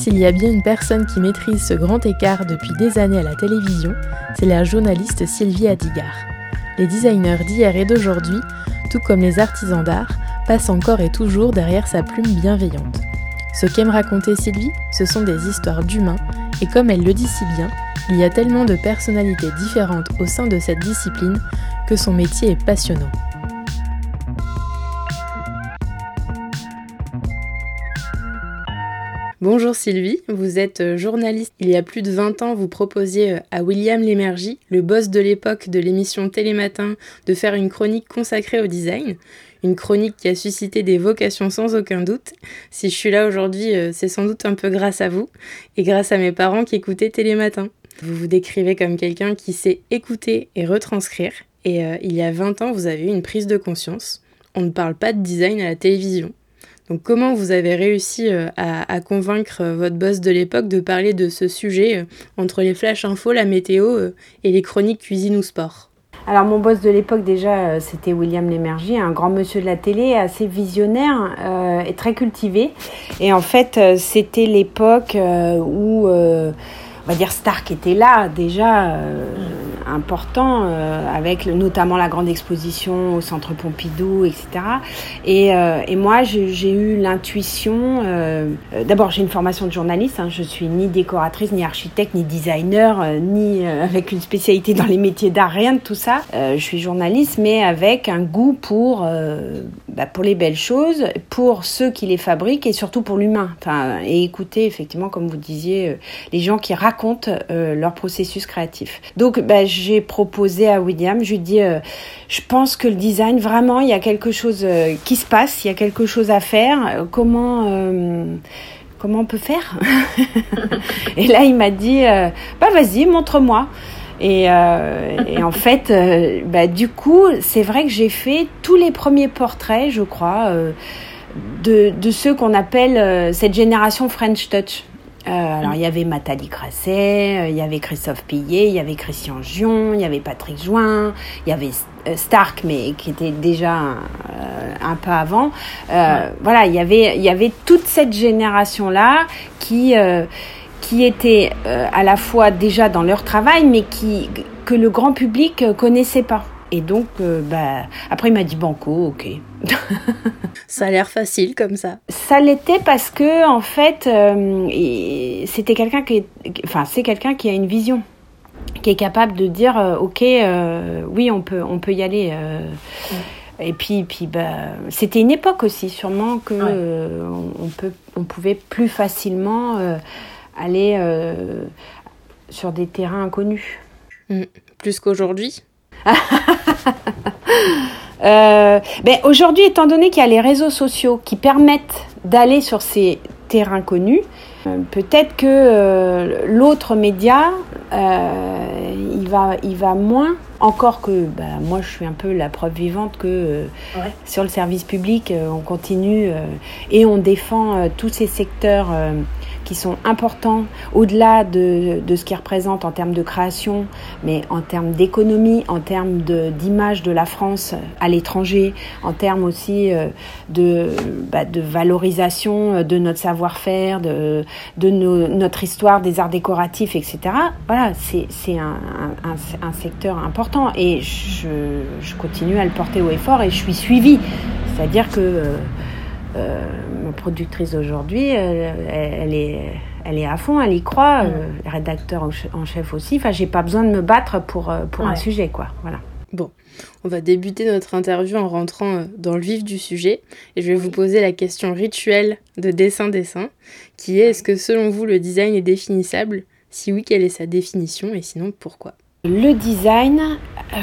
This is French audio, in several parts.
s'il y a bien une personne qui maîtrise ce grand écart depuis des années à la télévision, c'est la journaliste Sylvie Adigard. Les designers d'hier et d'aujourd'hui, tout comme les artisans d'art, passent encore et toujours derrière sa plume bienveillante. Ce qu'aime raconter Sylvie, ce sont des histoires d'humains, et comme elle le dit si bien, il y a tellement de personnalités différentes au sein de cette discipline que son métier est passionnant. Bonjour Sylvie, vous êtes euh, journaliste. Il y a plus de 20 ans, vous proposiez euh, à William Lémergie, le boss de l'époque de l'émission Télématin, de faire une chronique consacrée au design. Une chronique qui a suscité des vocations sans aucun doute. Si je suis là aujourd'hui, euh, c'est sans doute un peu grâce à vous et grâce à mes parents qui écoutaient Télématin. Vous vous décrivez comme quelqu'un qui sait écouter et retranscrire. Et il y a 20 ans, vous avez eu une prise de conscience. On ne parle pas de design à la télévision. Donc comment vous avez réussi euh, à, convaincre euh, votre boss de l'époque de parler de ce sujet euh, entre les flash infos, la météo et les chroniques cuisine ou sport? Alors mon boss de l'époque déjà c'était William Lémergie, un grand monsieur de la télé, assez visionnaire et très cultivé. Et en fait c'était l'époque où va dire Stark était là déjà important, euh, avec notamment la grande exposition au Centre Pompidou, etc. Et, euh, et moi, j'ai eu l'intuition. Euh, d'abord, j'ai une formation de journaliste. Hein, je suis ni décoratrice, ni architecte, ni designer, ni avec une spécialité dans les métiers d'art, rien de tout ça. je suis journaliste, mais avec un goût pour bah, pour les belles choses, pour ceux qui les fabriquent et surtout pour l'humain. Enfin, et écouter effectivement, comme vous disiez, les gens qui racontent leur processus créatif. Donc, bah, j'ai proposé à William, je lui dis, euh, je pense que le design, vraiment, il y a quelque chose euh, qui se passe, il y a quelque chose à faire. Euh, comment comment on peut faire? Et là, il m'a dit, bah vas-y, montre-moi. Et, et, en fait, bah, du coup, c'est vrai que j'ai fait tous les premiers portraits, je crois, de, de, ceux qu'on appelle cette génération French Touch. Euh, alors il y avait Nathalie Grasset, euh, il y avait Christophe Pillet, il y avait Christian Gion, il y avait Patrick Join, il y avait euh, Stark mais qui était déjà un, peu avant. Voilà, il y avait il y avait toute cette génération là qui qui était à la fois déjà dans leur travail mais qui que le grand public connaissait pas. Et donc, euh, bah, après, il m'a dit banco, ok. ça a l'air facile comme ça. Ça l'était parce que, en fait, euh, c'était quelqu'un qui, enfin, c'est quelqu'un qui a une vision, qui est capable de dire, euh, ok, oui, on peut, on peut y aller. Et puis, puis bah, c'était une époque aussi, sûrement que on, peut, on pouvait plus facilement aller sur des terrains inconnus. Mm. Plus qu'aujourd'hui euh, ben Aujourd'hui, étant donné qu'il y a les réseaux sociaux qui permettent d'aller sur ces terrains connus, euh, peut-être que euh, l'autre média, il, va, il va moins, encore que ben, moi je suis un peu la preuve vivante que sur le service public, on continue et on défend tous ces secteurs qui sont importants au-delà de, de, ce qu'ils représentent en termes de création, mais en termes d'économie, en termes d'image de, la France à l'étranger, en termes aussi euh, de, bah, de valorisation de notre savoir-faire, de, de notre histoire des arts décoratifs, etc. Voilà, c'est un, un, un, secteur important et je, je, continue à le porter haut et fort et je suis suivie. C'est-à-dire que euh, euh, ma productrice d'aujourd'hui, elle, est, elle est à fond, elle y croit, euh, le rédacteur en chef aussi. Enfin, j'ai pas besoin de me battre pour, euh, pour un sujet, quoi. Voilà. Bon, on va débuter notre interview en rentrant dans le vif du sujet et je vais vous poser la question rituelle de dessin-dessin qui est est-ce que selon vous le design est définissable? Si oui, quelle est sa définition? Et sinon pourquoi? Le design, euh,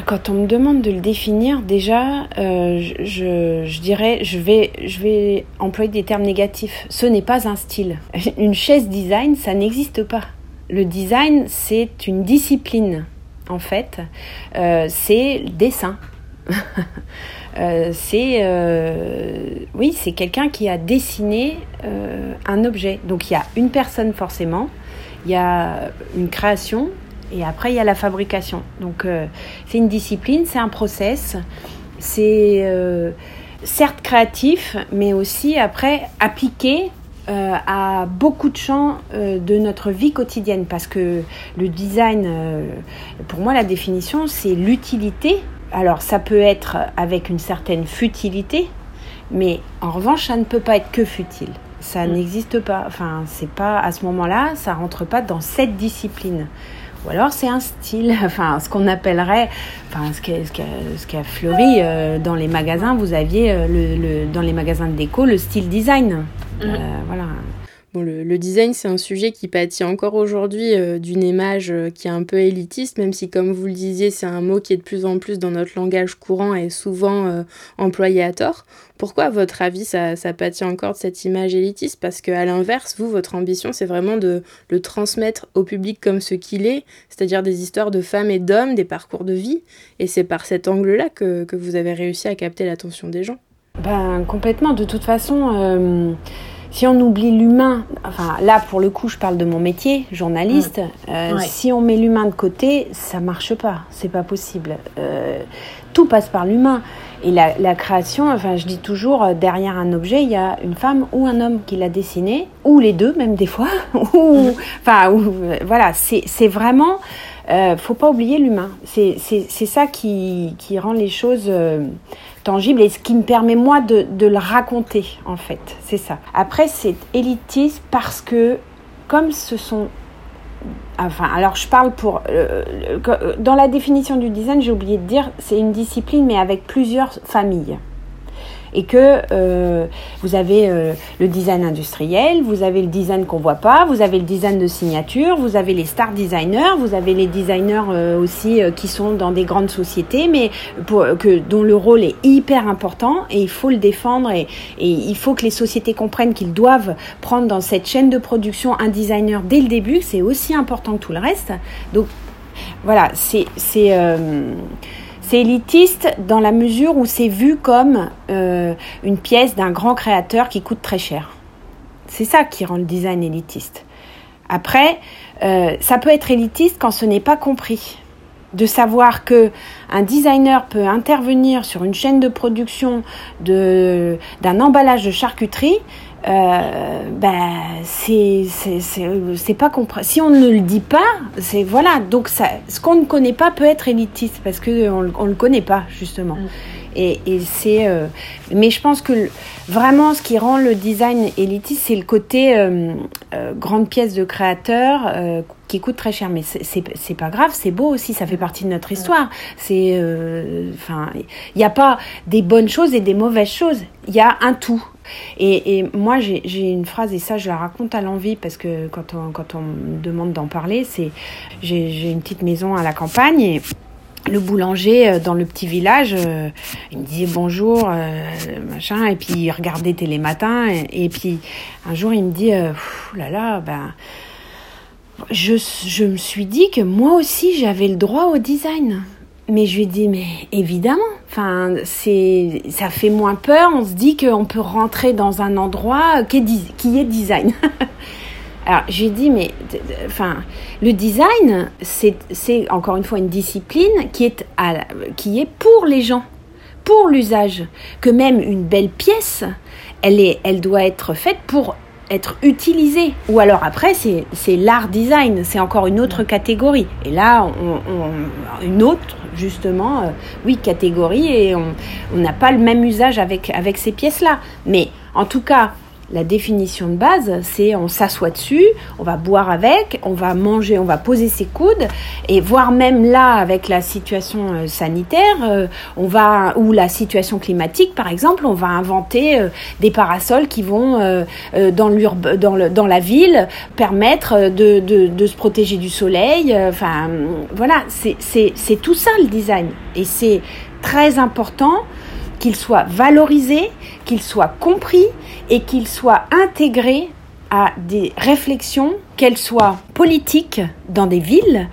quand on me demande de le définir, déjà, euh, je, dirais, je vais, je vais employer des termes négatifs. Ce n'est pas un style. Une chaise design, ça n'existe pas. le design, c'est une discipline, en fait. Euh, c'est dessin. Euh, c'est oui, c'est quelqu'un qui a dessiné un objet. Donc il y a une personne forcément, il y a une création et après il y a la fabrication. Donc c'est une discipline, c'est un process, c'est certes créatif, mais aussi après appliqué euh, à beaucoup de champs euh, de notre vie quotidienne parce que le design, euh, pour moi, la définition, c'est l'utilité. Alors, ça peut être avec une certaine futilité, mais en revanche, ça ne peut pas être que futile. Ça mm. n'existe pas. Enfin, c'est pas à ce moment-là, ça rentre pas dans cette discipline. Ou alors c'est un style, enfin ce qu'on appellerait, enfin ce qui a, ce fleuri dans les magasins, vous aviez le, dans les magasins de déco le style design. Euh, voilà. Le, design, c'est un sujet qui pâtit encore aujourd'hui euh, d'une image euh, qui est un peu élitiste, même si, comme vous le disiez, c'est un mot qui est de plus en plus dans notre langage courant et souvent employé à tort. Pourquoi, à votre avis, ça, pâtit encore de cette image élitiste? Parce qu'à l'inverse, vous, votre ambition, c'est vraiment de le transmettre au public comme ce qu'il est, c'est-à-dire des histoires de femmes et d'hommes, des parcours de vie. Et c'est par cet angle-là que, que vous avez réussi à capter l'attention des gens. Ben, complètement. De toute façon, euh, si on oublie l'humain, enfin là pour le coup, je parle de mon métier, journaliste. Euh, si on met l'humain de côté, ça marche pas. C'est pas possible. Euh, tout passe par l'humain. Et la, création, enfin, je dis toujours, derrière un objet, il y a une femme ou un homme qui l'a dessiné, ou les deux, même des fois. ou, enfin, voilà, c'est vraiment. faut pas oublier l'humain. C'est ça qui, qui, rend les choses tangible et ce qui me permet moi de, le raconter en fait. C'est ça. Après c'est élitiste parce que comme ce sont Enfin, alors je parle pour. Euh, euh, dans la définition du design, j'ai oublié de dire, c'est une discipline, mais avec plusieurs familles et que euh, vous avez euh, le design industriel, vous avez le design qu'on voit pas, vous avez le design de signature, vous avez les star designers, vous avez les designers euh, aussi qui sont dans des grandes sociétés, mais que, dont le rôle est hyper important et il faut le défendre et, et il faut que les sociétés comprennent qu'ils doivent prendre dans cette chaîne de production un designer dès le début, c'est aussi important que tout le reste. Donc voilà, c'est c'est élitiste dans la mesure où c'est vu comme euh, une pièce d'un grand créateur qui coûte très cher. C'est ça qui rend le design élitiste. Après, euh, ça peut être élitiste quand ce n'est pas compris. De savoir que un designer peut intervenir sur une chaîne de production d'un emballage de charcuterie euh, ben c'est c'est pas compris. Si on ne le dit pas, c'est voilà. Donc ça, ce qu'on ne connaît pas peut être élitiste parce que on, on le connaît pas justement. Mm. Et, et c'est, euh, mais je pense que vraiment ce qui rend le design élitiste, c'est le côté euh, euh grande pièce de créateur euh, qui coûte très cher. Mais c'est pas grave, c'est beau aussi, ça fait partie de notre histoire. C'est, enfin, il n'y a pas des bonnes choses et des mauvaises choses. Il y a un tout. Et, et moi, j'ai une phrase, et ça, je la raconte à l'envie, parce que quand on, me demande d'en parler, c'est j'ai une petite maison à la campagne, et le boulanger euh, dans le petit village, euh, il me disait bonjour, euh, machin, et puis il regardait Télé Matin, et, puis un jour il me dit, là là, ben, je, je me suis dit que moi aussi j'avais le droit au design. Mais je lui ai dit, mais évidemment, enfin, c'est, ça fait moins peur. On se dit qu'on peut rentrer dans un endroit qui est, qui est design. Alors, j'ai dit, mais, enfin, le design, c'est encore une fois une discipline qui est, à, qui est pour les gens, pour l'usage. Que même une belle pièce, elle, est, elle doit être faite pour être utilisée. Ou alors après, c'est l'art design, c'est encore une autre catégorie. Et là, on, une autre, justement, euh, oui, catégorie, et on n'a pas le même usage avec, avec ces pièces-là. Mais en tout cas, la définition de base, c'est on s'assoit dessus, on va boire avec, on va manger, on va poser ses coudes, et voire même là avec la situation euh, sanitaire, euh, on va ou la situation climatique par exemple, on va inventer euh, des parasols qui vont dans, dans, dans la ville permettre de, de, de se protéger du soleil. Enfin voilà, c'est tout ça le design, et c'est très important qu'il soit valorisé, qu'il soit compris et qu'il soit intégré à des réflexions, qu'elles soient politiques dans des villes,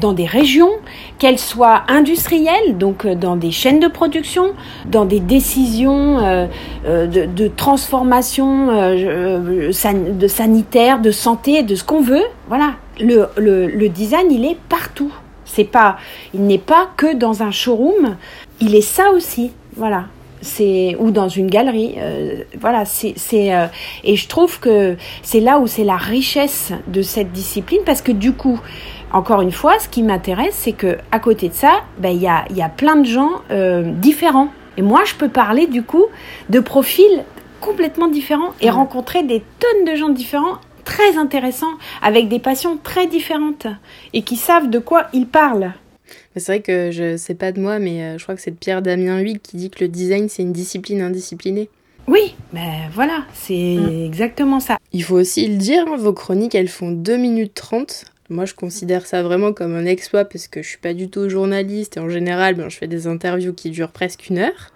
dans des régions, qu'elles soient industrielles, donc euh, dans des chaînes de production, dans des décisions euh, euh, de, transformation de sanitaire, de santé, de ce qu'on veut. Voilà, le, le design, il est partout. C'est pas, il n'est pas que dans un showroom. Il est ça aussi. Voilà. C'est ou dans une galerie euh, voilà c'est euh, et je trouve que c'est là où c'est la richesse de cette discipline parce que du coup encore une fois ce qui m'intéresse c'est que à côté de ça ben il y a il y a plein de gens euh, différents. Et moi je peux parler du coup de profils complètement différents et rencontrer des tonnes de gens différents très intéressants avec des passions très différentes et qui savent de quoi ils parlent c'est vrai que je sais pas de moi, mais euh, je crois que c'est de Pierre Damien Huyghe qui dit que le design c'est une discipline indisciplinée. Oui, ben voilà, c'est mm. exactement ça. Il faut aussi le dire, hein, vos chroniques elles font 2 minutes 30. Moi je considère ça vraiment comme un exploit parce que je suis pas du tout journaliste et en général ben, je fais des interviews qui durent presque une heure.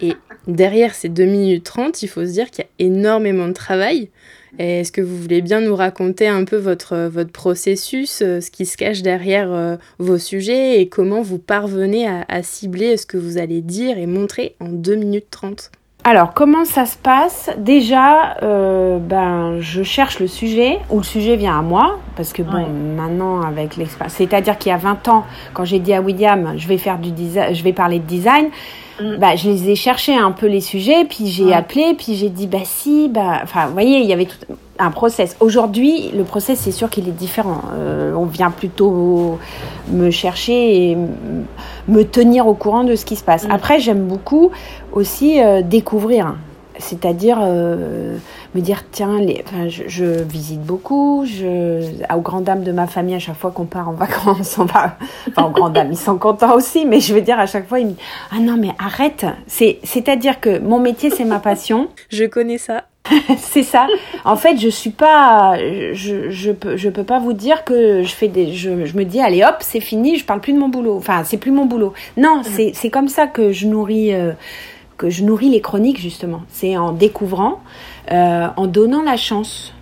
Et derrière ces 2 minutes 30, il faut se dire qu'il y a énormément de travail. Est-ce que vous voulez bien nous raconter un peu votre, votre processus, euh, ce qui se cache derrière euh, vos sujets et comment vous parvenez à, cibler ce que vous allez dire et montrer en 2 minutes 30 alors, comment ça se passe? Déjà, euh, ben, je cherche le sujet, ou le sujet vient à moi, parce que bon, maintenant, avec l'expérience, c'est-à-dire qu'il y a 20 ans, quand j'ai dit à William, je vais faire du design, je vais parler de design, Mm. bah, je les ai cherchés un peu les sujets, puis j'ai appelé, puis j'ai dit bah si, bah, enfin, vous voyez, il y avait tout un process. Aujourd'hui, le process, c'est sûr qu'il est différent. Euh, on vient plutôt me chercher et me tenir au courant de ce qui se passe. Mm. Après, j'aime beaucoup aussi euh, découvrir c'est-à-dire euh, me dire tiens les, enfin, je, visite beaucoup je aux grandes dames de ma famille à chaque fois qu'on part en vacances on va enfin aux grandes dames ils sont contents aussi mais je veux dire à chaque fois ils me disent ah non mais arrête c'est c'est-à-dire que mon métier c'est ma passion je connais ça c'est ça. En fait, je suis pas, je, je peux, je peux pas vous dire que je fais des, je, je me dis allez hop, c'est fini, je parle plus de mon boulot. Enfin, c'est plus mon boulot. Non, c'est, c'est comme ça que je nourris, euh, que je nourris les chroniques justement. C'est en découvrant, euh, en donnant la chance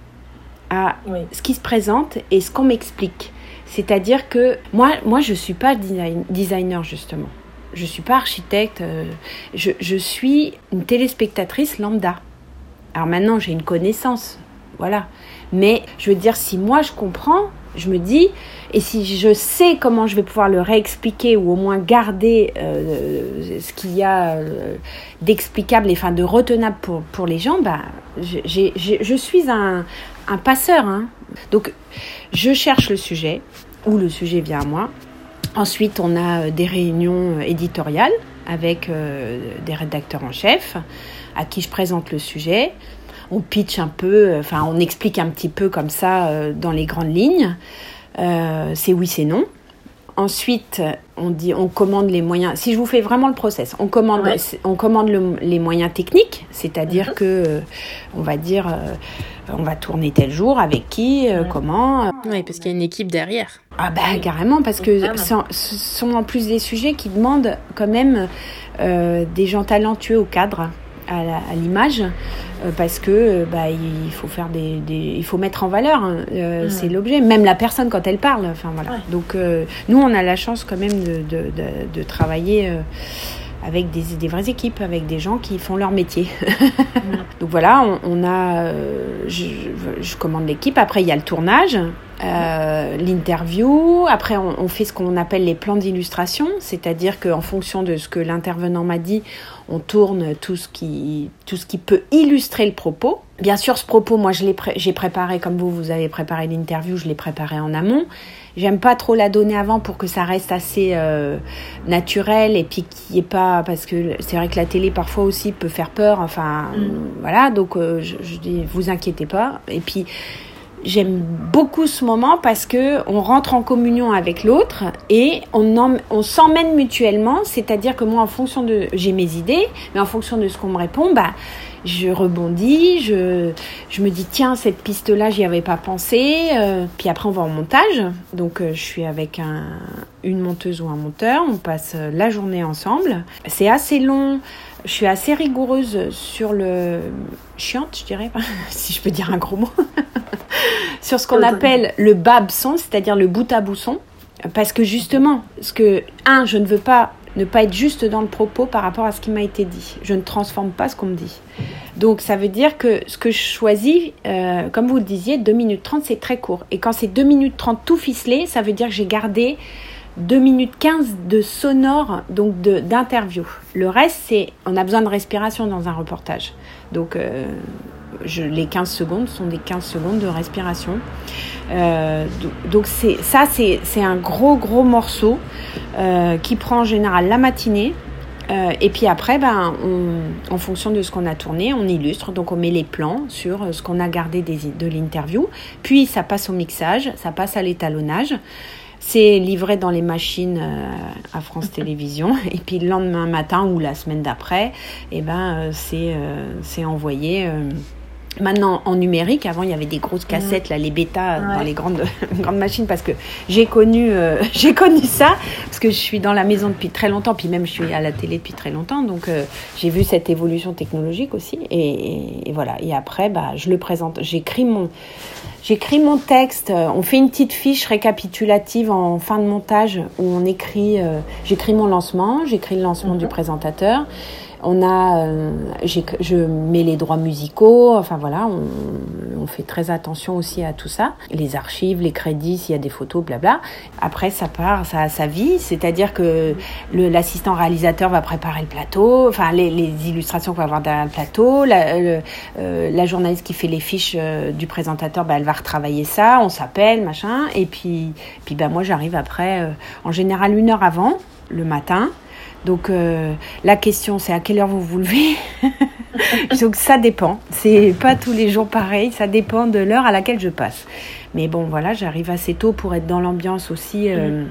à ce qui se présente et ce qu'on m'explique. C'est-à-dire que moi, moi, je suis pas designer justement. Je suis pas architecte. Euh, je, je suis une téléspectatrice lambda. Alors maintenant, j'ai une connaissance, voilà. Mais je veux dire, si moi je comprends, je me dis, et si je sais comment je vais pouvoir le réexpliquer ou au moins garder euh, ce qu'il y a euh, d'explicable et enfin de retenable pour, pour les gens, bah, je suis un, un passeur. Hein. Donc, je cherche le sujet, ou le sujet vient à moi. Ensuite, on a euh, des réunions éditoriales avec des rédacteurs en chef à qui je présente le sujet on pitch un peu, enfin on explique un petit peu comme ça dans les grandes lignes. Euh, c'est oui, c'est non. Ensuite, on dit, on commande les moyens. Si je vous fais vraiment le process, on commande, on commande les moyens techniques, c'est-à-dire mhm. que, euh, on va dire, euh, on va tourner tel jour, avec qui, comment. Oui, parce qu'il y a une équipe derrière. Ah bah carrément, parce que ce sont en plus des sujets qui demandent quand même des gens talentueux au cadre à l'image euh, parce que euh, bah, il faut faire des, il faut mettre en valeur hein, euh, c'est l'objet. Même la personne quand elle parle enfin voilà. Donc nous on a la chance quand même de, de, de, travailler avec des, des, vraies équipes, avec des gens qui font leur métier. Donc voilà, on, on a, je, je, commande l'équipe. Après, il y a le tournage, euh, l'interview. Après, on, on, fait ce qu'on appelle les plans d'illustration, c'est-à-dire qu'en fonction de ce que l'intervenant m'a dit, on tourne tout ce qui, tout ce qui peut illustrer le propos. Bien sûr, ce propos, moi, je l'ai j'ai préparé comme vous, vous avez préparé l'interview, je l'ai préparé en amont. J'aime pas trop la donner avant pour que ça reste assez euh, naturel et puis qu'il n'y ait pas parce que c'est vrai que la télé parfois aussi peut faire peur. Enfin, mm. voilà. Donc euh, je, je dis, vous inquiétez pas. Et puis j'aime beaucoup ce moment parce que on rentre en communion avec l'autre et on, on s'emmène mutuellement. C'est-à-dire que moi, en fonction de, j'ai mes idées, mais en fonction de ce qu'on me répond, bah, je rebondis, je, je me dis tiens cette piste là j'y avais pas pensé, euh, puis après on va en montage, donc euh, je suis avec un, une monteuse ou un monteur, on passe euh, la journée ensemble, c'est assez long, je suis assez rigoureuse sur le chiante je dirais, si je peux dire un gros mot, sur ce qu'on appelle le bab son, c'est-à-dire le bout à bout son, parce que justement, ce que un je ne veux pas ne pas être juste dans le propos par rapport à ce qui m'a été dit. Je ne transforme pas ce qu'on me dit. Donc ça veut dire que ce que je choisis, euh, comme vous le disiez, 2 minutes 30, c'est très court. Et quand c'est 2 minutes 30 tout ficelé, ça veut dire que j'ai gardé 2 minutes 15 de sonore, donc d'interview. Le reste, c'est on a besoin de respiration dans un reportage. Donc euh, les 15 secondes sont des 15 secondes de respiration. Euh, donc c'est ça, c'est un gros gros morceau euh, qui prend en général la matinée. Euh, et puis après, ben, en fonction de ce qu'on a tourné, on illustre. Donc on met les plans sur ce qu'on a gardé de l'interview. Puis ça passe au mixage, ça passe à l'étalonnage. C'est livré dans les machines à France Télévisions. Et puis le lendemain matin ou la semaine d'après, eh ben, c'est envoyé Maintenant en numérique, avant il y avait des grosses cassettes, là, les bêtas dans les grandes, grandes machines, parce que j'ai connu, euh, j'ai connu ça, parce que je suis dans la maison depuis très longtemps, puis même je suis à la télé depuis très longtemps, donc euh, j'ai vu cette évolution technologique aussi, et, voilà. Et après, bah, je le présente, j'écris mon, j'écris mon texte, on fait une petite fiche récapitulative en fin de montage où on écrit, euh, j'écris mon lancement, j'écris le lancement du mhm. présentateur. On a, euh, je mets les droits musicaux, enfin voilà, on, fait très attention aussi à tout ça. Les archives, les crédits, s'il y a des photos, blabla. Après, ça part, ça a sa vie, c'est-à-dire que l'assistant réalisateur va préparer le plateau, enfin les, illustrations qu'on va avoir derrière le plateau, la, euh, la, journaliste qui fait les fiches euh, du présentateur, bah, elle va retravailler ça, on s'appelle, machin, et puis, puis bah, moi j'arrive après, en général une heure avant, le matin, donc euh, la question c'est à quelle heure vous vous levez Donc ça dépend. C'est pas tous les jours pareil. Ça dépend de l'heure à laquelle je passe. Mais bon voilà, j'arrive assez tôt pour être dans l'ambiance aussi. Euh, mm.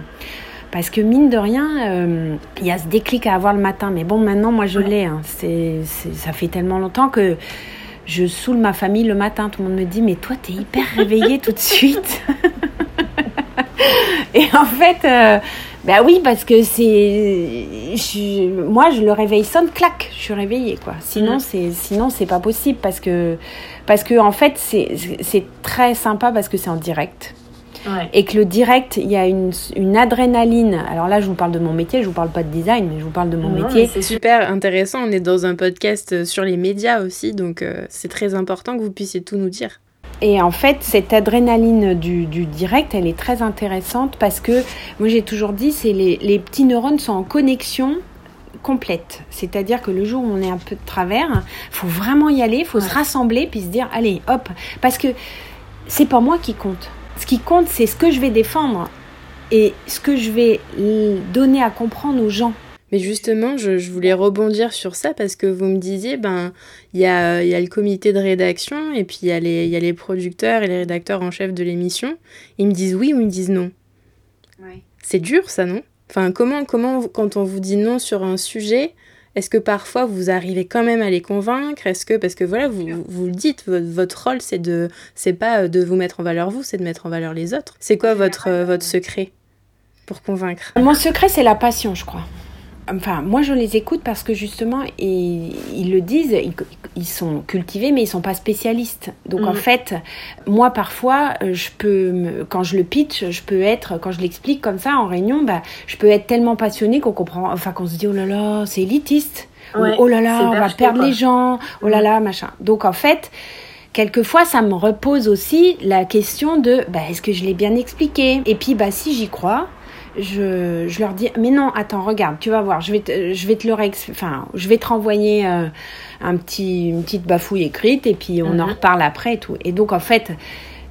Parce que mine de rien, euh, il y a ce déclic à avoir le matin. Mais bon, maintenant, moi, je l'ai. Hein. Ça fait tellement longtemps que je saoule ma famille le matin. Tout le monde me dit, mais toi, t'es hyper réveillée tout de suite. Et en fait, ben oui, parce que c'est. Moi, je le réveille sonne, clac, je suis réveillée, quoi. Sinon, mm. c'est sinon c'est pas possible parce que, parce que en fait, c'est très sympa parce que c'est en direct. Et que le direct, il y a une, une, adrénaline. Alors là, je vous parle de mon métier, je vous parle pas de design, mais je vous parle de mon métier. C'est super intéressant. On est dans un podcast sur les médias aussi, donc euh, c'est très important que vous puissiez tout nous dire. Et en fait, cette adrénaline du, direct, elle est très intéressante parce que, moi j'ai toujours dit, c'est les, les petits neurones sont en connexion complète. C'est-à-dire que le jour où on est un peu de travers, faut vraiment y aller, faut se rassembler puis se dire allez, hop, parce que c'est pas moi qui compte. Ce qui compte, c'est ce que je vais défendre et ce que je vais donner à comprendre aux gens. Mais justement, je, voulais rebondir sur ça parce que vous me disiez, ben, il y a, y a, le comité de rédaction et puis il y, a les, y a les producteurs et les rédacteurs en chef de l'émission. Ils me disent oui ou ils me disent non. C'est dur, ça, non? Enfin, comment, comment, quand on vous dit non sur un sujet, est-ce que parfois vous arrivez quand même à les convaincre? Est-ce que, parce que voilà, vous, vous le dites, votre, rôle, c'est de, c'est pas de vous mettre en valeur vous, c'est de mettre en valeur les autres. C'est quoi votre, votre secret pour convaincre? Mon secret, c'est la passion, je crois. Enfin, moi je les écoute parce que justement, ils, ils le disent, ils, sont cultivés, mais ils sont pas spécialistes. Donc en mm. fait, moi parfois, je peux, quand je le pitch, je peux être, quand je l'explique comme ça en réunion, bah, je peux être tellement passionnée qu'on comprend, enfin qu'on se dit oh là là, c'est élitiste, oh là là, on va perdre les gens, oh là mm. là, machin. Donc en fait, quelquefois ça me repose aussi la question de bah, est-ce que je l'ai bien expliqué? Et puis bah si j'y crois je, je, leur dis mais non attends regarde tu vas voir je vais te, je vais te le enfin je vais te renvoyer euh, un petit une petite bafouille écrite et puis on en mhm. reparle après et tout et donc en fait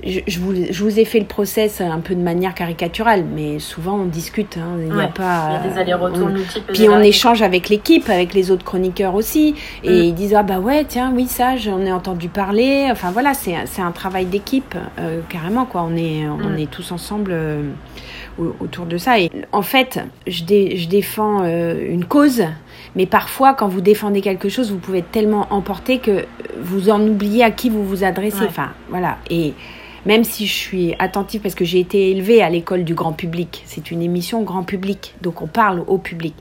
je, vous, je, vous, ai fait le process un peu de manière caricaturale, mais souvent on discute. Hein, il n'y a pas. Il y a des allers-retours Puis on échange avec l'équipe, avec les autres chroniqueurs aussi, et mm. ils disent ah bah ouais tiens oui ça j'en ai entendu parler. Enfin voilà c'est c'est un travail d'équipe euh, carrément quoi. On est on mm. est tous ensemble. Euh, autour de ça. Et en fait, je, je défends euh, une cause, mais parfois, quand vous défendez quelque chose, vous pouvez être tellement emporté que vous en oubliez à qui vous vous adressez. Enfin, voilà. Et même si je suis attentive parce que j'ai été élevée à l'école du grand public. C'est une émission grand public, donc on parle au public.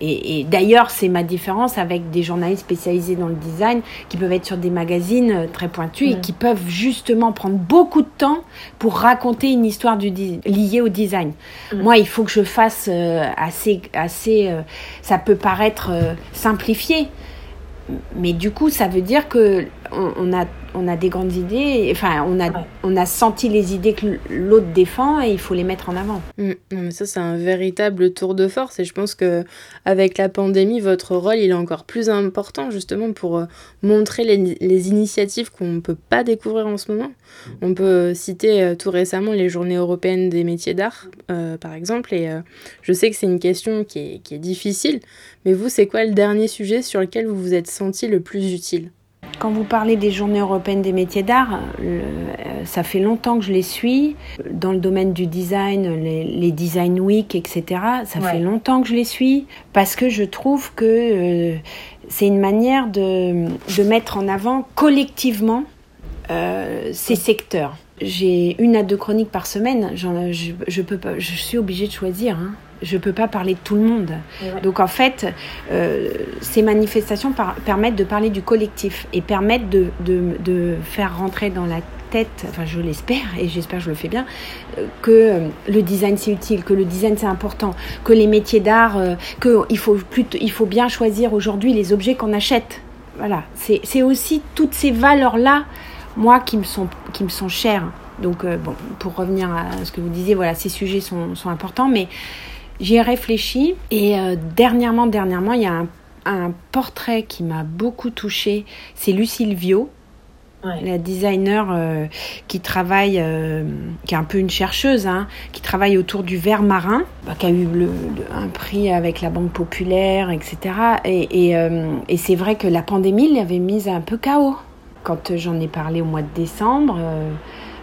Et, d'ailleurs, c'est ma différence avec des journalistes spécialisés dans le design qui peuvent être sur des magazines euh, très pointus et qui peuvent justement prendre beaucoup de temps pour raconter une histoire du liée au design. Moi, il faut que je fasse euh, assez, assez. Euh, ça peut paraître simplifié, mais du coup, ça veut dire que on a on a des grandes idées, enfin, on a, on a senti les idées que l'autre défend et il faut les mettre en avant. Mm. non, mais ça, c'est un véritable tour de force et je pense que avec la pandémie, votre rôle, il est encore plus important justement pour euh, montrer les, initiatives qu'on ne peut pas découvrir en ce moment. On peut citer euh, tout récemment les journées européennes des métiers d'art, euh, par exemple, et je sais que c'est une question qui est, qui est difficile, mais vous, c'est quoi le dernier sujet sur lequel vous vous êtes senti le plus utile? Quand vous parlez des journées européennes des métiers d'art, euh, ça fait longtemps que je les suis. Dans le domaine du design, les, Design Week, etc., ça fait longtemps que je les suis parce que je trouve que euh, c'est une manière de, de, mettre en avant collectivement euh, ces secteurs. J'ai une à deux chroniques par semaine. Je, je, peux pas, je suis obligée de choisir. Hein je ne peux pas parler de tout le monde. Donc en fait, euh, ces manifestations permettent de parler du collectif et permettent de, de, faire rentrer dans la tête, enfin je l'espère et j'espère que je le fais bien, euh, que euh, le design c'est utile, que le design c'est important, que les métiers d'art, qu'il faut, il faut bien choisir aujourd'hui les objets qu'on achète. Voilà, c'est aussi toutes ces valeurs-là, moi, qui me sont, qui me sont chères. Donc, bon, pour revenir à ce que vous disiez, voilà, ces sujets sont, sont importants, mais J'y ai réfléchi et euh, dernièrement, dernièrement, il y a un, un portrait qui m'a beaucoup touchée. C'est Lucille Vio, la designer euh, qui travaille, euh, qui est un peu une chercheuse, hein, qui travaille autour du verre marin, bah, qui a eu le, un prix avec la Banque Populaire, etc. Et, et, et c'est vrai que la pandémie l'avait mise un peu chaos. Quand j'en ai parlé au mois de décembre,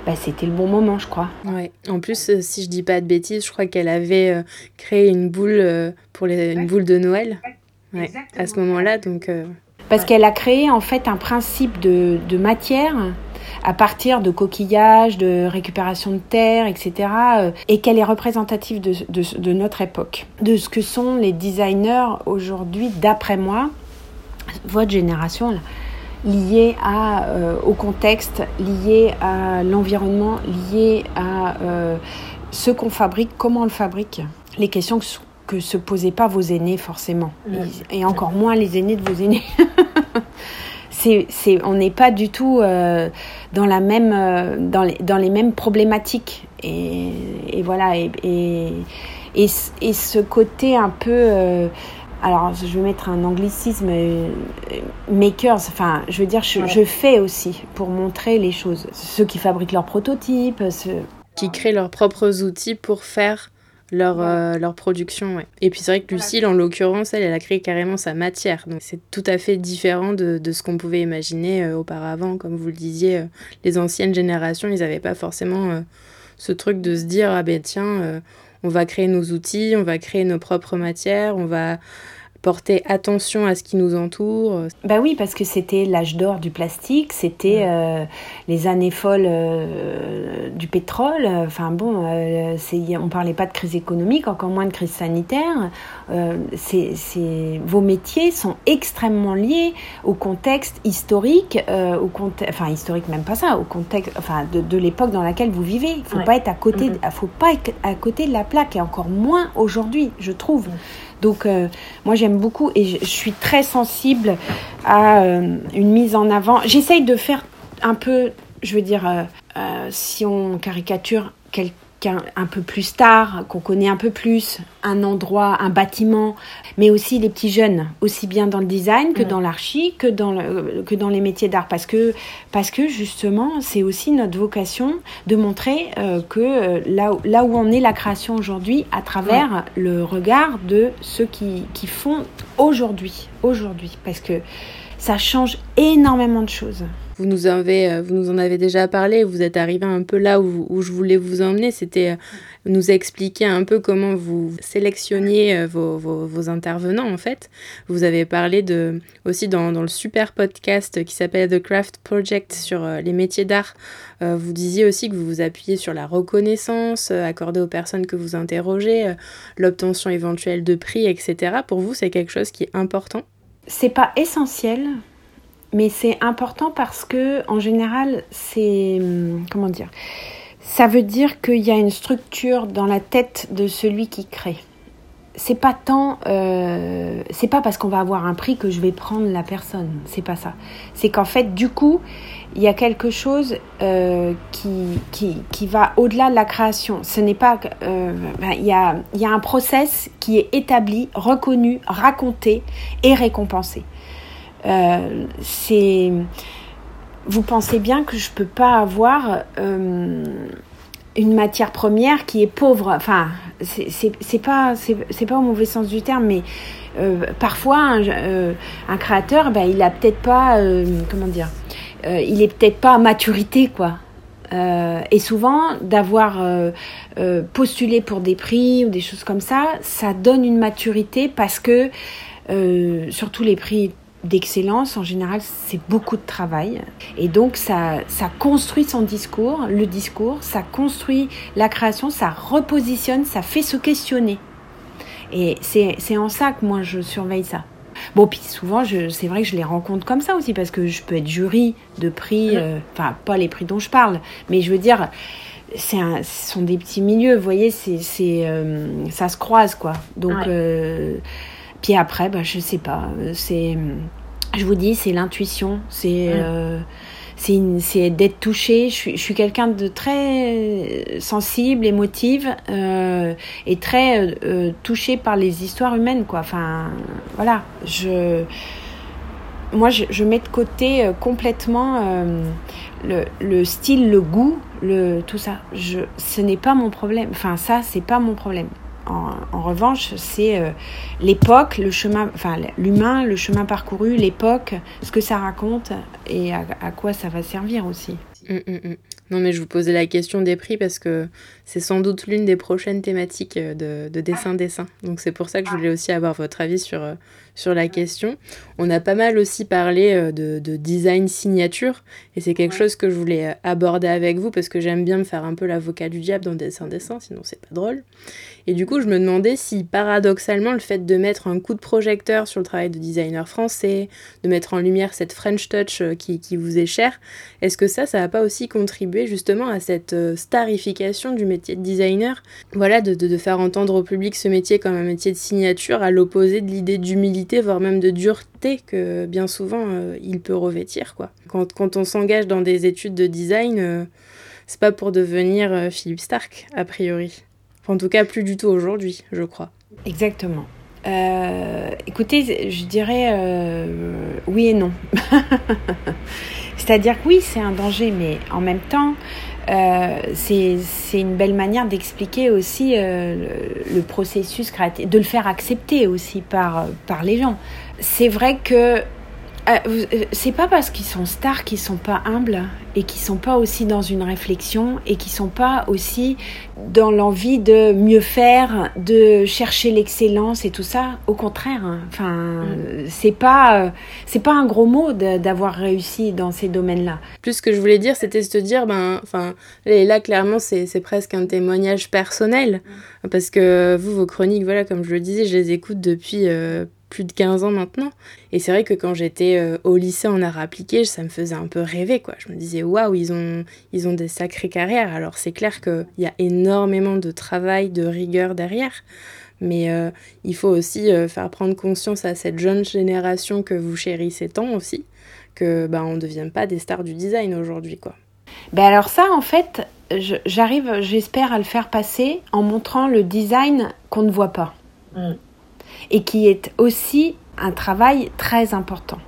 bah, c'était le bon moment, je crois. Ouais. En plus, euh, si je dis pas de bêtises, je crois qu'elle avait euh, créé une boule euh, pour les, une boule de Noël. Ouais. À ce moment-là, donc. Parce qu'elle a créé en fait un principe de, de matière à partir de coquillages, de récupération de terre, etc. et qu'elle est représentative de, de, de, notre époque, de ce que sont les designers aujourd'hui, d'après moi, votre génération. Là liées à, euh, au contexte, liées à l'environnement, liées à euh, ce qu'on fabrique, comment on le fabrique. Les questions que, que se posaient pas vos aînés forcément, et, encore moins les aînés de vos aînés. c'est, c'est, on n'est pas du tout euh, dans, la même, dans, les, dans les mêmes problématiques. Et, et voilà, et, et, et, ce côté un peu alors je vais mettre un anglicisme, euh, makers, enfin je veux dire je, fais aussi pour montrer les choses. Ceux qui fabriquent leurs prototypes, ceux... Qui créent leurs propres outils pour faire leur, euh, leur production. Ouais. Et puis c'est vrai que Lucille, en l'occurrence, elle, elle a créé carrément sa matière. Donc c'est tout à fait différent de, de ce qu'on pouvait imaginer euh, auparavant. Comme vous le disiez, les anciennes générations, ils n'avaient pas forcément ce truc de se dire, ah ben tiens on va créer nos outils, on va créer nos propres matières, on va porter attention à ce qui nous entoure. Bah oui, parce que c'était l'âge d'or du plastique, c'était euh, les années folles euh, du pétrole. Enfin bon, euh, on parlait pas de crise économique, encore moins de crise sanitaire. c'est, vos métiers sont extrêmement liés au contexte historique, au contexte, enfin historique même pas ça, au contexte, enfin de, l'époque dans laquelle vous vivez. Il faut pas être à côté, mm-hmm. faut pas être à côté de la plaque et encore moins aujourd'hui, je trouve. Donc euh, moi j'aime beaucoup et je, suis très sensible à euh, une mise en avant. J'essaye de faire un peu, je veux dire, euh, si on caricature truc un, peu plus star, qu'on connaît un peu plus, un endroit, un bâtiment, mais aussi les petits jeunes, aussi bien dans le design que dans l'archi, que dans le, que dans les métiers d'art, parce que parce que justement c'est aussi notre vocation de montrer euh, que euh, là là où on est la création aujourd'hui, à travers le regard de ceux qui qui font aujourd'hui, aujourd'hui, parce que ça change énormément de choses. Vous nous, avez, euh, vous nous en avez déjà parlé, vous êtes arrivé un peu là où, je voulais vous emmener, c'était euh, nous expliquer un peu comment vous sélectionniez euh, vos, intervenants en fait. Vous avez parlé de, aussi dans, dans le super podcast qui s'appelle The Craft Project sur les métiers d'art, vous disiez aussi que vous vous appuyez sur la reconnaissance accordée aux personnes que vous interrogez, l'obtention éventuelle de prix, etc. Pour vous, c'est quelque chose qui est important? C'est pas essentiel, mais c'est important parce que en général, c'est hum, comment dire Ça veut dire qu'il y a une structure dans la tête de celui qui crée. C'est pas tant, euh, c'est pas parce qu'on va avoir un prix que je vais prendre la personne. C'est pas ça. C'est qu'en fait, du coup, il y a quelque chose euh, qui, qui, va au-delà de la création. Ce n'est pas. Euh, ben, il, y a, il y a un process qui est établi, reconnu, raconté et récompensé. Euh, c'est vous pensez bien que je peux pas avoir euh, une matière première qui est pauvre. Enfin, c'est pas c'est pas au mauvais sens du terme, mais euh, parfois un, créateur, ben, il a peut-être pas comment dire, il est peut-être pas à maturité quoi. et souvent, d'avoir postulé pour des prix ou des choses comme ça, ça donne une maturité parce que, surtout les prix d'excellence, en général, c'est beaucoup de travail. Et donc, ça, ça construit son discours, le discours, ça construit la création, ça repositionne, ça fait se questionner. Et c'est en ça que moi, je surveille ça. Bon, puis souvent, c'est vrai que je les rencontre comme ça aussi, parce que je peux être jury de prix, euh, enfin, pas les prix dont je parle, mais je veux dire, c'est ce sont des petits milieux, vous voyez, c'est euh, ça se croise, quoi. Donc, euh, puis après, bah, je sais pas. C'est, je vous dis, c'est l'intuition. C'est, euh, c'est d'être touché. Je suis, je suis quelqu'un de très sensible, émotive euh, et très euh, touché par les histoires humaines, quoi. Enfin, voilà. Je, moi, je, je mets de côté complètement le, le, style, le goût, le tout ça. Je, ce n'est pas mon problème. Enfin, ça, c'est pas mon problème. En, revanche, c'est euh, l'époque, le chemin, enfin l'humain, le chemin parcouru, l'époque, ce que ça raconte et à, quoi ça va servir aussi. Hum, hum, hum. Non, mais je vous posais la question des prix parce que c'est sans doute l'une des prochaines thématiques euh, de, dessin-dessin. Donc c'est pour ça que je voulais aussi avoir votre avis sur, euh, sur la question. On a pas mal aussi parlé euh, de, de design signature et c'est quelque chose que je voulais aborder avec vous parce que j'aime bien me faire un peu l'avocat du diable dans dessin-dessin, sinon c'est pas drôle. Et du coup, je me demandais si paradoxalement le fait de mettre un coup de projecteur sur le travail de designer français, de mettre en lumière cette French touch qui, qui vous est chère, est-ce que ça, ça va pas aussi justement à cette starification du métier de designer. Voilà, de, de, faire entendre au public ce métier comme un métier de signature, à l'opposé de l'idée d'humilité, voire même de dureté que bien souvent euh, il peut revêtir. Quoi. Quand, quand on s'engage dans des études de design, euh, c'est pas pour devenir euh, Philippe Stark, a priori. en tout cas, plus du tout aujourd'hui, je crois. Exactement. écoutez, je dirais oui et non. C'est-à-dire que oui, c'est un danger, mais en même temps, euh, c'est une belle manière d'expliquer aussi euh, le, le, processus créatif, de le faire accepter aussi par, par les gens. C'est vrai que euh, euh, c'est pas parce qu'ils sont stars qu'ils sont pas humbles et qu'ils sont pas aussi dans une réflexion et qu'ils sont pas aussi dans l'envie de mieux faire, de chercher l'excellence et tout ça. Au contraire, hein. enfin, mm. c'est pas c'est pas un gros mot d'avoir réussi dans ces domaines-là. Plus ce que je voulais dire, c'était de te dire, ben, enfin, là clairement c'est presque un témoignage personnel mm. parce que vous vos chroniques, voilà, comme je le disais, je les écoute depuis euh, plus de 15 ans maintenant. Et c'est vrai que quand j'étais euh, au lycée en art appliqué, ça me faisait un peu rêver, quoi. Je me disais, waouh, ils ont, ils ont des sacrées carrières. Alors c'est clair qu'il y a énormément de travail, de rigueur derrière. Mais euh, il faut aussi euh, faire prendre conscience à cette jeune génération que vous chérissez tant aussi, que bah, on ne devient pas des stars du design aujourd'hui, quoi. Ben alors ça, en fait, j'arrive, j'espère à le faire passer en montrant le design qu'on ne voit pas. Mm. Et qui est aussi un travail très important.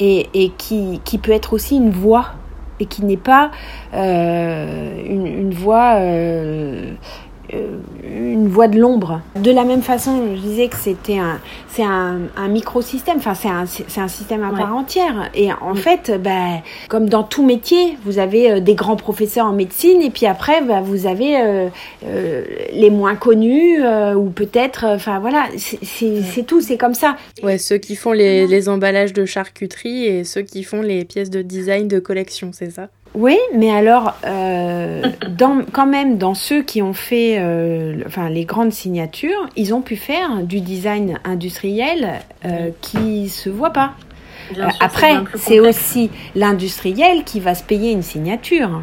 Et, qui, peut être aussi une voix. Et qui n'est pas euh, une, une, voix euh, euh, une voix de l'ombre. De la même façon, je disais que c'était un, c'est un, un microsystème, enfin c'est un, c'est un système à part entière. Et en fait, bah, comme dans tout métier, vous avez euh, des grands professeurs en médecine et puis après, bah, vous avez euh, les moins connus ou peut-être, enfin voilà, c'est tout, c'est comme ça. Ouais, ceux qui font les, les emballages de charcuterie et ceux qui font les pièces de design de collection, c'est ça? Oui, mais alors, euh, dans, quand même, dans ceux qui ont fait euh, enfin, les grandes signatures, ils ont pu faire du design industriel euh, qui se voit pas. Euh, après, c'est aussi l'industriel qui va se payer une signature.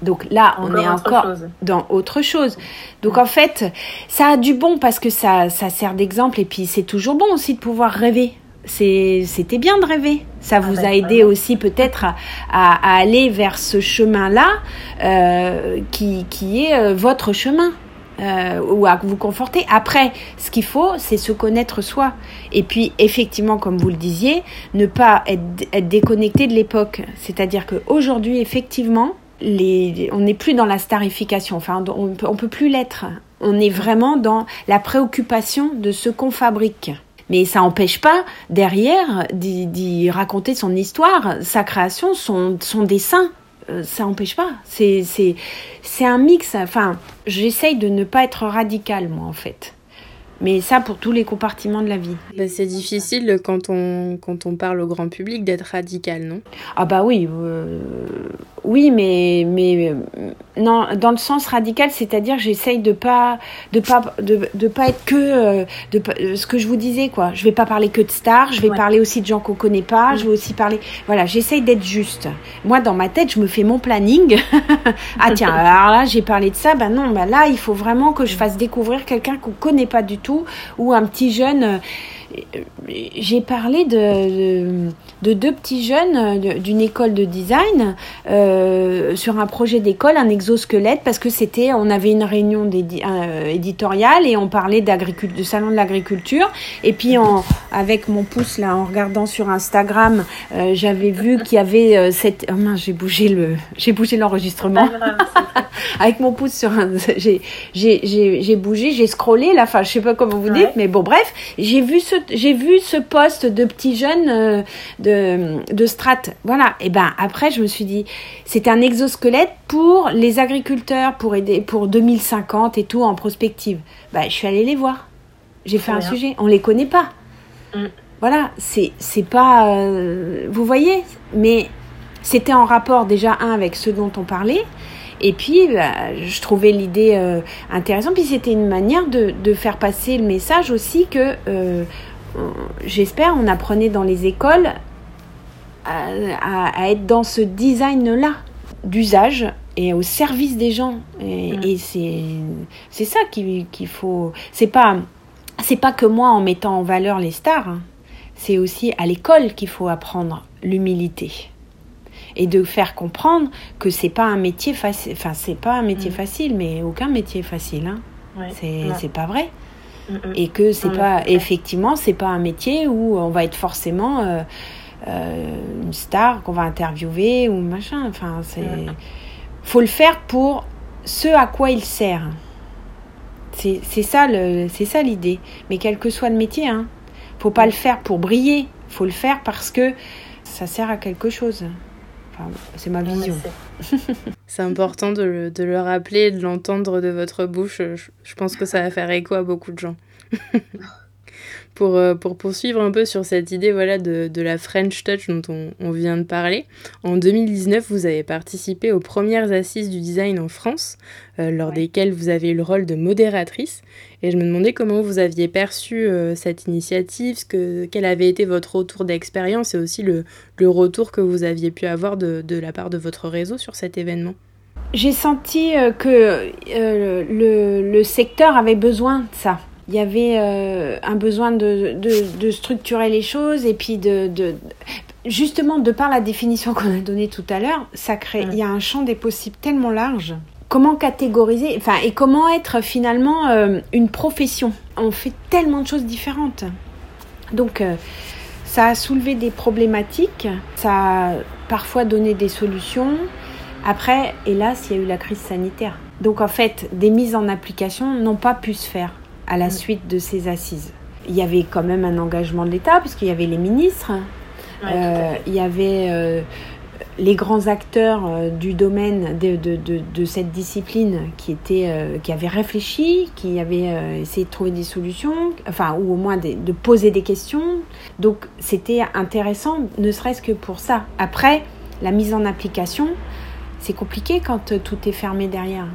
Donc là, on est encore dans autre chose. Donc en fait, ça a du bon parce que ça, ça sert d'exemple et puis c'est toujours bon aussi de pouvoir rêver c'était bien de rêver. Ça ah vous bah, a aidé aussi peut-être à, aller vers ce chemin-là euh, qui, qui, est euh, votre chemin. Euh, ou à vous conforter. Après, ce qu'il faut, c'est se connaître soi. Et puis, effectivement, comme vous le disiez, ne pas être, être déconnecté de l'époque. C'est-à-dire qu'aujourd'hui, effectivement, les, on n'est plus dans la starification. Enfin, on ne peut plus l'être. On est vraiment dans la préoccupation de ce qu'on fabrique. Mais ça n'empêche pas derrière d'y raconter son histoire, sa création, son, dessin. Euh, ça n'empêche pas. C'est un mix. Enfin, j'essaye de ne pas être radical, moi, en fait. Mais ça pour tous les compartiments de la vie. Bah, c'est difficile quand on, quand on parle au grand public d'être radical, non? Ah bah oui, euh, oui, mais, mais euh, non, dans le sens radical, c'est-à-dire j'essaye de pas de pas de, de pas être que euh, de ce que je vous disais quoi. Je vais pas parler que de stars, je vais parler aussi de gens qu'on connaît pas, je vais aussi parler voilà, j'essaye d'être juste. Moi dans ma tête, je me fais mon planning. ah tiens, alors là, j'ai parlé de ça, ben non, ben là, il faut vraiment que je fasse découvrir quelqu'un qu'on connaît pas du tout ou un petit jeune. Euh, j'ai parlé de, de, deux petits jeunes euh, d'une école de design euh, sur un projet d'école, un exosquelette, parce que c'était, on avait une réunion éditoriale et on parlait du salon de l'agriculture. Et puis avec mon pouce là, en regardant sur Instagram, j'avais vu qu'il y avait cette, oh j'ai bougé le, j'ai bougé l'enregistrement. avec mon pouce sur un, j'ai, j'ai, bougé, j'ai scrollé là, enfin je sais pas comment vous dites, mais bon bref, j'ai vu ce, j'ai vu ce poste de petits jeunes euh, de, de strat. Voilà. Et ben après je me suis dit, c'est un exosquelette pour les agriculteurs, pour aider, pour 2050 et tout en prospective. Ben je suis allée les voir. J'ai fait un sujet. On les connaît pas. Mm. Voilà, c'est c'est pas, euh, vous voyez, mais c'était en rapport déjà un avec ce dont on parlait et puis, bah, je trouvais l'idée euh, intéressante. Puis c'était une manière de, de, faire passer le message aussi que, euh, j'espère, on apprenait dans les écoles à, être dans ce design-là d'usage et au service des gens. Et, mm. et c'est ça qu'il faut. C'est pas c'est pas que moi en mettant en valeur les stars. Hein. C'est aussi à l'école qu'il faut apprendre l'humilité et de faire comprendre que c'est pas un métier facile. Enfin, c'est pas un métier mm. facile, mais aucun métier est facile. Hein. C'est pas vrai. Mm, mm. Et que c'est pas, effectivement, c'est pas un métier où on va être forcément euh, euh, une star qu'on va interviewer ou machin. Enfin, c'est. Faut le faire pour ce à quoi il sert. C'est ça ça l'idée. Mais quel que soit le métier, hein, faut pas le faire pour briller. Faut le faire parce que ça sert à quelque chose c'est ma vision. C'est important de le, de le, rappeler, de l'entendre de votre bouche. Je, je, pense que ça va faire écho à beaucoup de gens. pour, euh, pour poursuivre un peu sur cette idée voilà, de, de la French Touch dont on, on, vient de parler, en 2019, vous avez participé aux premières assises du design en France, euh, lors desquelles vous avez eu le rôle de modératrice. Et je me demandais comment vous aviez perçu euh, cette initiative, ce que, quel avait été votre retour d'expérience et aussi le, le, retour que vous aviez pu avoir de, de la part de votre réseau sur cet événement. J'ai senti que le, le secteur avait besoin de ça il y avait euh, un besoin de, de, de, structurer les choses et puis de, de justement, de par la définition qu'on a donnée tout à l'heure, ça crée, il y a un champ des possibles tellement large. Comment catégoriser, enfin, et comment être finalement euh, une profession? On fait tellement de choses différentes. Donc, euh, ça a soulevé des problématiques, ça a parfois donné des solutions. Après, hélas, il y a eu la crise sanitaire. Donc, en fait, des mises en application n'ont pas pu se faire à la suite de ces assises. Il y avait quand même un engagement de l'État, puisqu'il y avait les ministres, euh, il y avait euh, les grands acteurs euh, du domaine de, de, de, de, cette discipline qui, étaient, qui avaient réfléchi, qui avaient essayé de trouver des solutions, enfin, ou au moins de poser des questions. Donc, c'était intéressant, ne serait-ce que pour ça. Après, la mise en application, c'est compliqué quand tout est fermé derrière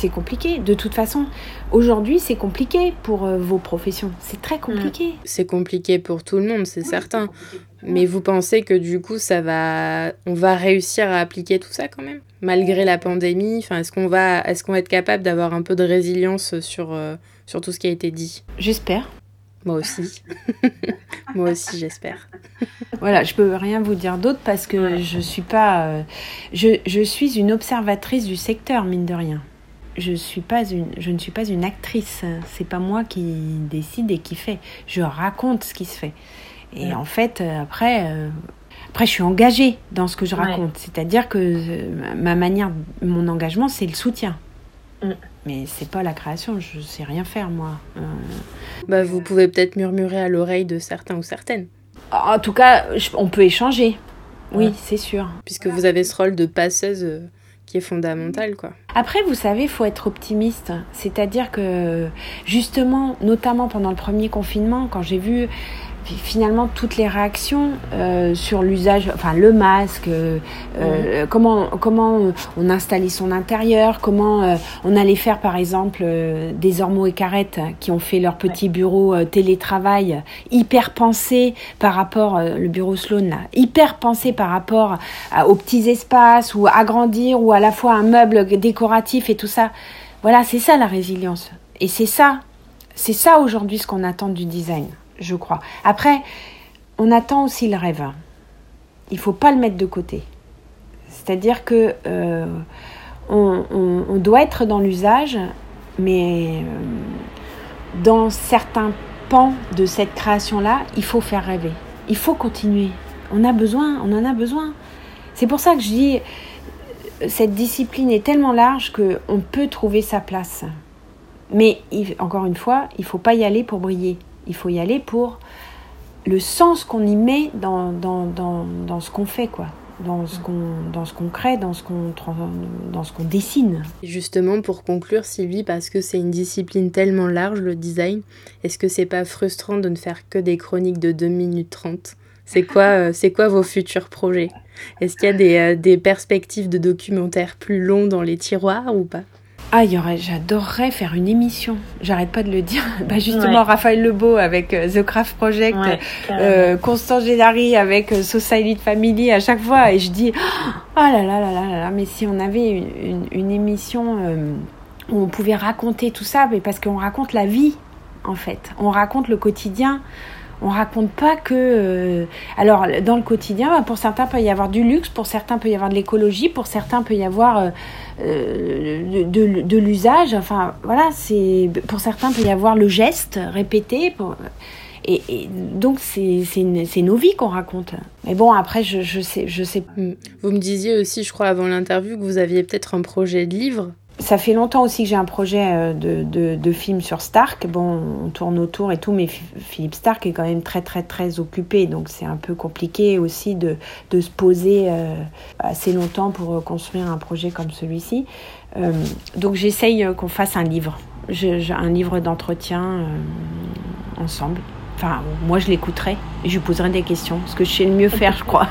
c'est compliqué. De toute façon, aujourd'hui, c'est compliqué pour euh, vos professions. C'est très compliqué. Mm. C'est compliqué pour tout le monde, c'est certain. Mais vous pensez que du coup, ça va, on va réussir à appliquer tout ça quand même, malgré la pandémie. Enfin, est-ce qu'on va, est-ce qu'on va être capable d'avoir un peu de résilience sur euh, sur tout ce qui a été dit? J'espère. Moi aussi. Moi aussi, j'espère. voilà, je peux rien vous dire d'autre parce que je suis pas, euh, je, je suis une observatrice du secteur mine de rien je, suis pas une, je ne suis pas une actrice. C'est pas moi qui décide et qui fait. Je raconte ce qui se fait. Et en fait, euh, après, euh, après, je suis engagée dans ce que je raconte. C'est-à-dire que euh, ma manière, mon engagement, c'est le soutien. Mm. Mais c'est pas la création. Je sais rien faire, moi. Bah, vous pouvez peut-être murmurer à l'oreille de certains ou certaines. En tout cas, on peut échanger. Oui, c'est sûr. Puisque vous avez ce rôle de passeuse Après vous savez, faut être optimiste, c'est-à-dire que justement, notamment pendant le premier confinement quand j'ai vu finalement toutes les réactions euh, sur l'usage, enfin le masque, euh, euh, comment comment on installait son intérieur, comment on allait faire par exemple des ormeaux et carrettes qui ont fait leur petit bureau télétravail hyper pensé par rapport le bureau Sloan là, hyper pensé par rapport aux petits espaces ou agrandir ou à la fois un meuble décoratif et tout ça. Voilà, c'est ça la résilience. Et c'est ça, c'est ça aujourd'hui ce qu'on attend du design je crois. Après, on attend aussi le rêve. Il faut pas le mettre de côté. C'est-à-dire que euh, on, doit être dans l'usage, mais euh, dans certains pans de cette création-là, il faut faire rêver. Il faut continuer. On a besoin, on en a besoin. C'est pour ça que je dis, cette discipline est tellement large qu'on peut trouver sa place. Mais encore une fois, il ne faut pas y aller pour briller. Il faut y aller pour le sens qu'on y met dans, dans, dans, dans ce qu'on fait, quoi. Dans ce qu'on qu'on crée, dans ce qu'on qu'on dessine. Justement pour conclure Sylvie parce que c'est une discipline tellement large le design, est-ce que c'est pas frustrant de ne faire que des chroniques de 2 minutes 30 C'est quoi euh, c'est quoi vos futurs projets? Est-ce qu'il y a des, euh, des perspectives de documentaires plus longs dans les tiroirs ou pas? Ah, y aurait, j'adorerais faire une émission. J'arrête pas de le dire. Bah justement, Raphaël Lebeau avec euh, The Craft Project, euh, Constance Gédari avec euh, Society Family à chaque fois. Et je dis, oh là là là là là, mais si on avait une, une, émission euh, où on pouvait raconter tout ça, mais parce qu'on raconte la vie, en fait. On raconte le quotidien on raconte pas que. Euh, alors, dans le quotidien, bah, pour certains, peut y avoir du luxe, pour certains, peut y avoir de l'écologie, pour certains, peut y avoir euh, euh, de, de, l'usage. Enfin, voilà, c'est pour certains, peut y avoir le geste répété. et, et, donc, c'est nos vies qu'on raconte. Mais bon, après, je, je sais. Je sais. Vous me disiez aussi, je crois, avant l'interview, que vous aviez peut-être un projet de livre ça fait longtemps aussi que j'ai un projet euh, de, de, film sur Stark. Bon, on tourne autour et tout, mais Philippe Stark est quand même très très très occupé, donc c'est un peu compliqué aussi de, de se poser euh, assez longtemps pour euh, construire un projet comme celui-ci. donc j'essaye qu'on fasse un livre, un livre d'entretien ensemble. Enfin, moi je l'écouterai et je lui poserai des questions, ce que je sais le mieux faire, je crois.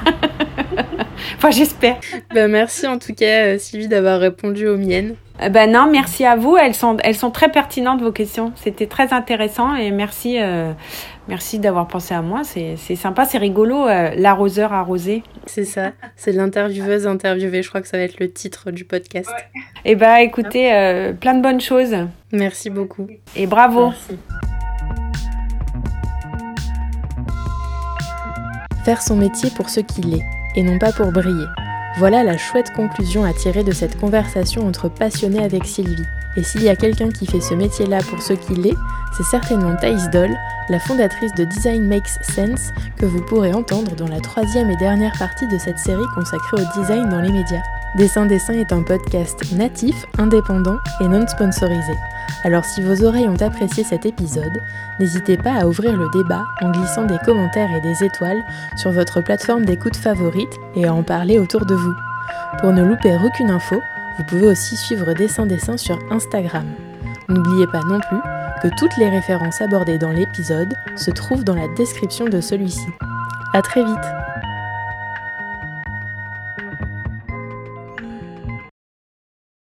enfin, j'espère. Ben, merci en tout cas, Sylvie, d'avoir répondu aux miennes. Euh, ben non, merci à vous. Elles sont, elles sont très pertinentes vos questions. C'était très intéressant et merci, euh, merci d'avoir pensé à moi. C'est, sympa, c'est rigolo. Euh, l'arroseur arrosé. C'est ça. C'est l'intervieweuse interviewée. Je crois que ça va être le titre du podcast. Et eh ben écoutez, plein de bonnes choses. Merci beaucoup. Et bravo. Faire son métier pour ce qu'il est, et non pas pour briller. Voilà la chouette conclusion à tirer de cette conversation entre passionnés avec Sylvie. Et s'il y a quelqu'un qui fait ce métier-là pour ce qu'il est, c'est certainement Thaïs Doll, la fondatrice de Design Makes Sense, que vous pourrez entendre dans la troisième et dernière partie de cette série consacrée au design dans les médias. Dessin Dessin est un podcast natif, indépendant et non sponsorisé. Alors si vos oreilles ont apprécié cet épisode, n'hésitez pas à ouvrir le débat en glissant des commentaires et des étoiles sur votre plateforme d'écoute favorite et à en parler autour de vous. Pour ne louper aucune info, vous pouvez aussi suivre Dessin Dessin sur Instagram. N'oubliez pas non plus que toutes les références abordées dans l'épisode se trouvent dans la description de celui-ci. A très vite